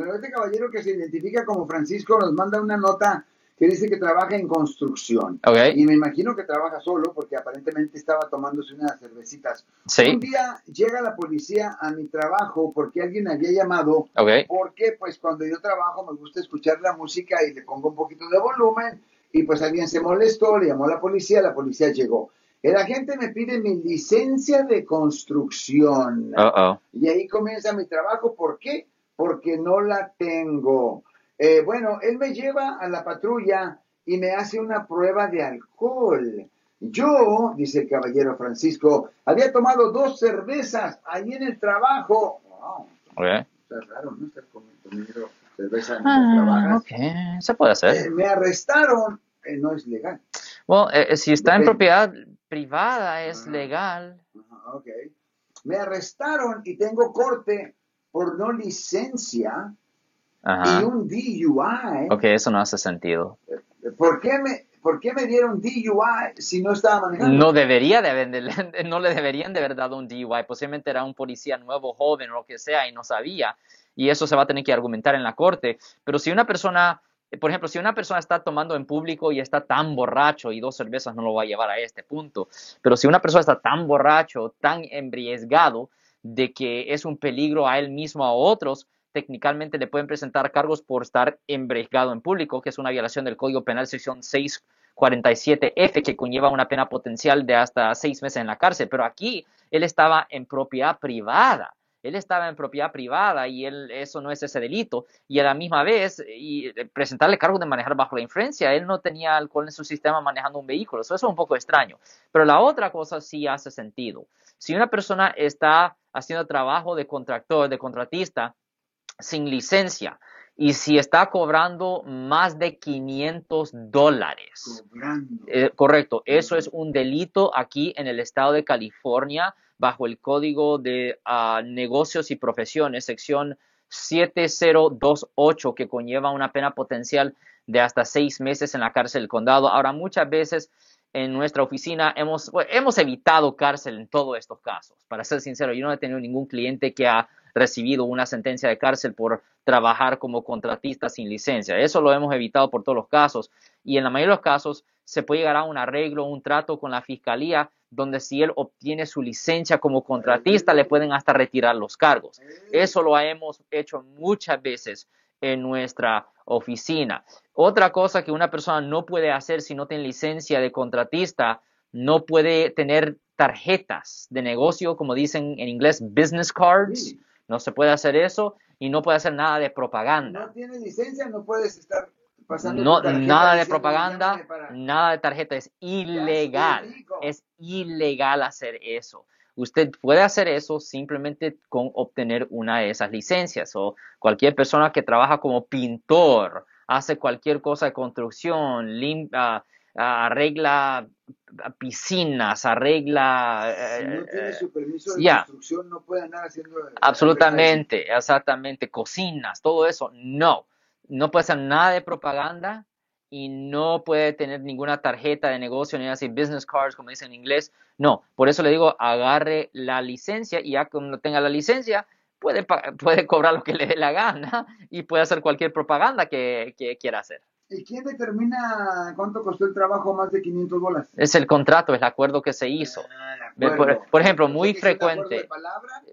Bueno, este caballero que se identifica como Francisco nos manda una nota que dice que trabaja en construcción. Y me imagino que trabaja solo porque aparentemente estaba tomándose unas cervecitas. Sí. Un día llega la policía a mi trabajo porque alguien había llamado. Ok. Porque pues cuando yo trabajo me gusta escuchar la música y le pongo un poquito de volumen y pues alguien se molestó, le llamó a la policía, la policía llegó. El agente me pide mi licencia de construcción. Y ahí comienza mi trabajo. ¿Por qué? Porque no la tengo. Eh, bueno, él me lleva a la patrulla y me hace una prueba de alcohol. Yo, dice el caballero Francisco, había tomado dos cervezas ahí en el trabajo. Wow, Ok. está raro, ¿no? Estar comiendo cerveza en Ah, trabajas. ok. Se puede hacer. Eh, me arrestaron. Eh, no es legal. Bueno, eh, si está en propiedad privada es Ajá. legal. Ok. Me arrestaron y tengo corte por no licencia y un DUI. Ok, eso no hace sentido. ¿Por qué me, por qué me dieron DUI si no estaba manejando? No debería de no le deberían de haber dado un DUI. Posiblemente era un policía nuevo, joven o lo que sea y no sabía. Y eso se va a tener que argumentar en la corte. Pero si una persona, por ejemplo, si una persona está tomando en público y está tan borracho y dos cervezas no lo va a llevar a este punto. Pero si una persona está tan borracho, tan embriagado de que es un peligro a él mismo o a otros, técnicamente le pueden presentar cargos por estar embriagado en público, que es una violación del Código Penal sección 647F, que conlleva una pena potencial de hasta seis meses en la cárcel. Pero aquí él estaba en propiedad privada. Él estaba en propiedad privada y él, eso no es ese delito. Y a la misma vez, y eh, presentarle cargos de manejar bajo la influencia, él no tenía alcohol en su sistema manejando un vehículo. Eso es un poco extraño. Pero la otra cosa sí hace sentido. Si una persona está haciendo trabajo de contractor, de contratista, sin licencia, y si está cobrando más de 500 dólares, eh, correcto, eso es un delito aquí en el estado de California bajo el Código de ah, Negocios y Profesiones, sección 7028, que conlleva una pena potencial de hasta seis meses en la cárcel del condado. Ahora, muchas veces en nuestra oficina hemos, hemos evitado cárcel en todos estos casos. Para ser sincero, yo no he tenido ningún cliente que ha recibido una sentencia de cárcel por trabajar como contratista sin licencia. Eso lo hemos evitado por todos los casos. Y en la mayoría de los casos se puede llegar a un arreglo, un trato con la fiscalía, donde si él obtiene su licencia como contratista, le pueden hasta retirar los cargos. Eso lo hemos hecho muchas veces en nuestra oficina. Otra cosa que una persona no puede hacer si no tiene licencia de contratista, no puede tener tarjetas de negocio, como dicen en inglés, business cards. No se puede hacer eso y no puede hacer nada de propaganda. No tienes licencia, no puedes estar No, nada de propaganda, nada de tarjeta, es ilegal. Es ilegal hacer eso. Usted puede hacer eso simplemente con obtener una de esas licencias o cualquier persona que trabaja como pintor, hace cualquier cosa de construcción, lim- ah, ah, arregla piscinas, arregla... Si no eh, tiene eh, su permiso de ya. construcción, no puede andar haciendo. Absolutamente, exactamente. Cocinas, todo eso, no. No puede hacer nada de propaganda y no puede tener ninguna tarjeta de negocio ni así, business cards, como dicen en inglés. No, por eso le digo, agarre la licencia y ya cuando tenga la licencia, puede, puede cobrar lo que le dé la gana y puede hacer cualquier propaganda que, que quiera hacer. ¿Y quién determina cuánto costó el trabajo más de 500 dólares? Es el contrato, es el acuerdo que se hizo. Ah, por- ejemplo, muy frecuente. de.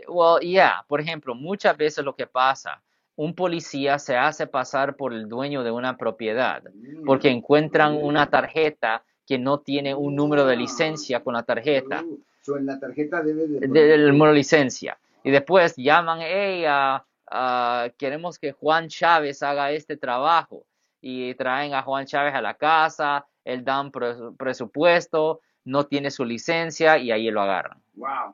Well, yeah, por ejemplo, muchas veces lo que pasa, un policía se hace pasar por el dueño de una propiedad Mm. porque encuentran una tarjeta que no tiene un número de licencia con la tarjeta, Uh, so en la tarjeta debe de. de- del número de licencia. Y después llaman, hey, ah, ah, queremos que Juan Chávez haga este trabajo. Y traen a Juan Chávez a la casa, él da un pres- presupuesto, no tiene su licencia y ahí lo agarran. Wow.